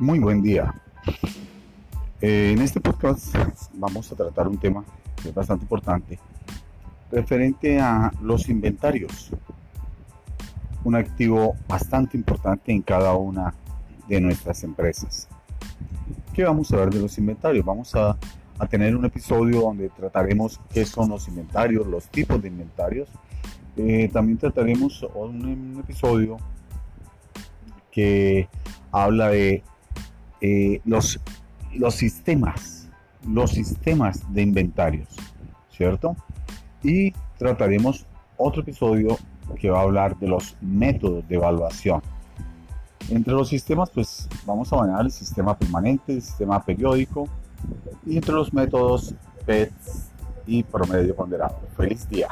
Muy buen día. Eh, en este podcast vamos a tratar un tema que es bastante importante, referente a los inventarios, un activo bastante importante en cada una de nuestras empresas. ¿Qué vamos a ver de los inventarios? Vamos a, a tener un episodio donde trataremos qué son los inventarios, los tipos de inventarios. Eh, también trataremos un, un episodio que habla de eh, los, los sistemas, los sistemas de inventarios, ¿cierto? Y trataremos otro episodio que va a hablar de los métodos de evaluación. Entre los sistemas, pues vamos a manejar el sistema permanente, el sistema periódico y entre los métodos PETS y promedio ponderado. Feliz día.